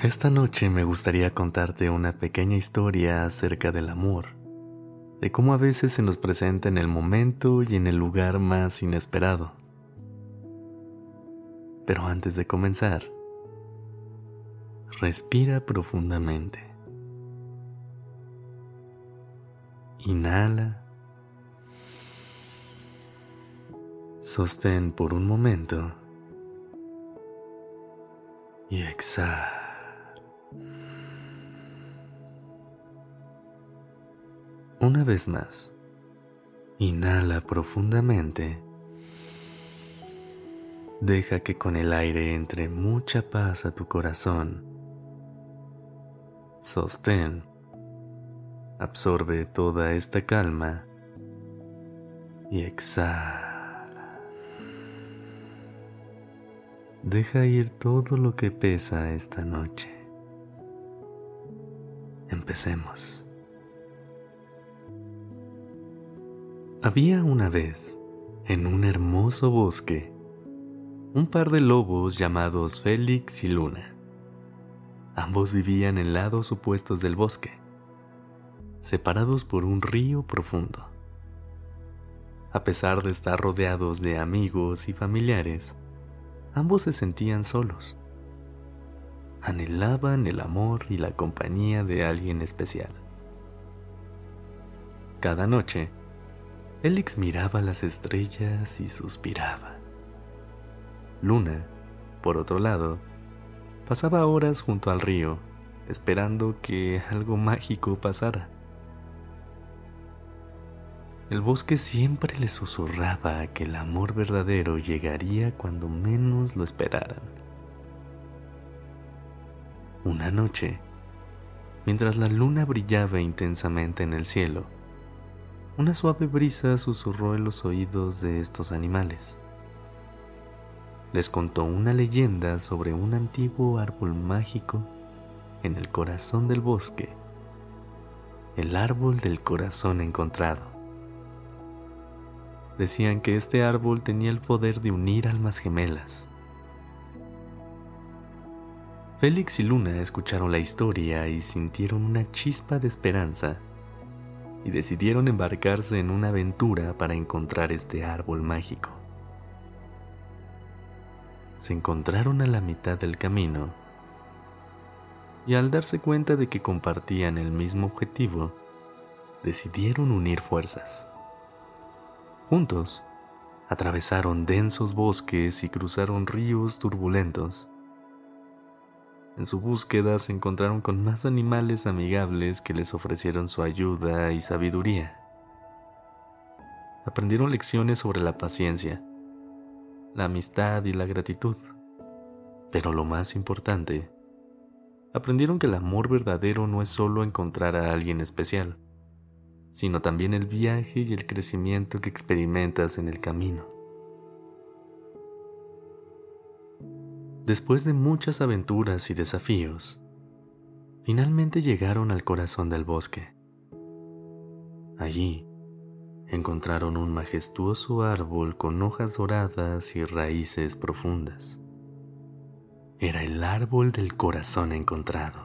Esta noche me gustaría contarte una pequeña historia acerca del amor, de cómo a veces se nos presenta en el momento y en el lugar más inesperado. Pero antes de comenzar, respira profundamente. Inhala. Sostén por un momento. Y exhala. Una vez más, inhala profundamente. Deja que con el aire entre mucha paz a tu corazón. Sostén. Absorbe toda esta calma y exhala. Deja ir todo lo que pesa esta noche. Empecemos. Había una vez, en un hermoso bosque, un par de lobos llamados Félix y Luna. Ambos vivían en lados opuestos del bosque, separados por un río profundo. A pesar de estar rodeados de amigos y familiares, ambos se sentían solos. Anhelaban el amor y la compañía de alguien especial. Cada noche, Félix miraba las estrellas y suspiraba. Luna, por otro lado, pasaba horas junto al río, esperando que algo mágico pasara. El bosque siempre le susurraba que el amor verdadero llegaría cuando menos lo esperaran. Una noche, mientras la luna brillaba intensamente en el cielo, una suave brisa susurró en los oídos de estos animales. Les contó una leyenda sobre un antiguo árbol mágico en el corazón del bosque, el árbol del corazón encontrado. Decían que este árbol tenía el poder de unir almas gemelas. Félix y Luna escucharon la historia y sintieron una chispa de esperanza y decidieron embarcarse en una aventura para encontrar este árbol mágico. Se encontraron a la mitad del camino y al darse cuenta de que compartían el mismo objetivo, decidieron unir fuerzas. Juntos, atravesaron densos bosques y cruzaron ríos turbulentos en su búsqueda se encontraron con más animales amigables que les ofrecieron su ayuda y sabiduría. Aprendieron lecciones sobre la paciencia, la amistad y la gratitud. Pero lo más importante, aprendieron que el amor verdadero no es solo encontrar a alguien especial, sino también el viaje y el crecimiento que experimentas en el camino. Después de muchas aventuras y desafíos, finalmente llegaron al corazón del bosque. Allí encontraron un majestuoso árbol con hojas doradas y raíces profundas. Era el árbol del corazón encontrado.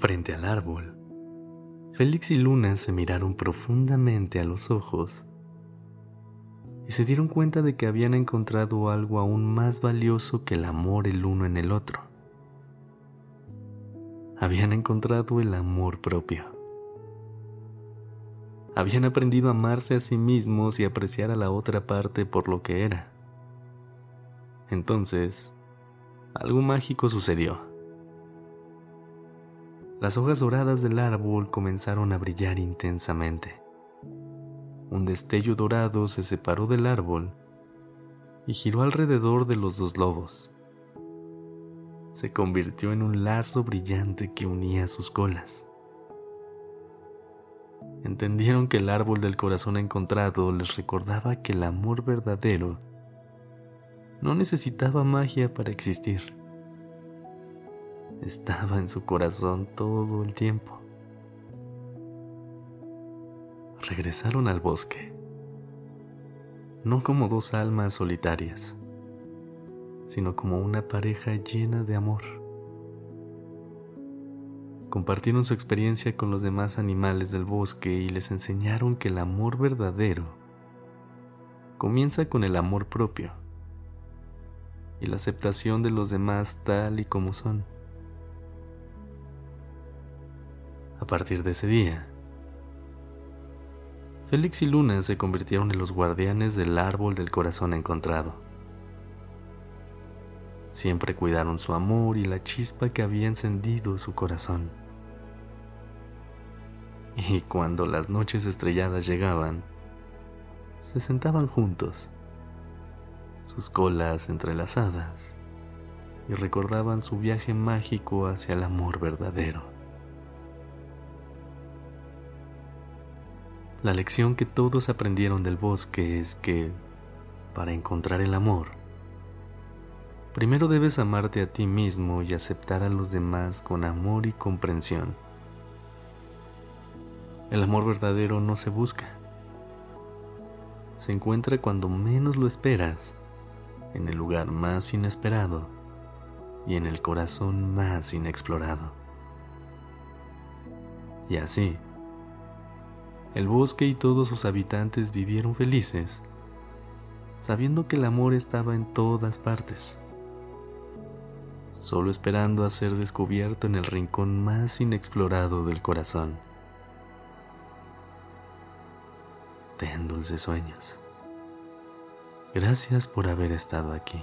Frente al árbol, Félix y Luna se miraron profundamente a los ojos y se dieron cuenta de que habían encontrado algo aún más valioso que el amor el uno en el otro. Habían encontrado el amor propio. Habían aprendido a amarse a sí mismos y apreciar a la otra parte por lo que era. Entonces, algo mágico sucedió. Las hojas doradas del árbol comenzaron a brillar intensamente un destello dorado se separó del árbol y giró alrededor de los dos lobos. se convirtió en un lazo brillante que unía sus colas. Entendieron que el árbol del corazón encontrado les recordaba que el amor verdadero no necesitaba magia para existir. Estaba en su corazón todo el tiempo. Regresaron al bosque, no como dos almas solitarias, sino como una pareja llena de amor. Compartieron su experiencia con los demás animales del bosque y les enseñaron que el amor verdadero comienza con el amor propio y la aceptación de los demás tal y como son. A partir de ese día, Félix y Luna se convirtieron en los guardianes del árbol del corazón encontrado. Siempre cuidaron su amor y la chispa que había encendido su corazón. Y cuando las noches estrelladas llegaban, se sentaban juntos, sus colas entrelazadas, y recordaban su viaje mágico hacia el amor verdadero. La lección que todos aprendieron del bosque es que, para encontrar el amor, primero debes amarte a ti mismo y aceptar a los demás con amor y comprensión. El amor verdadero no se busca, se encuentra cuando menos lo esperas, en el lugar más inesperado y en el corazón más inexplorado. Y así, el bosque y todos sus habitantes vivieron felices, sabiendo que el amor estaba en todas partes, solo esperando a ser descubierto en el rincón más inexplorado del corazón. Ten dulces sueños. Gracias por haber estado aquí.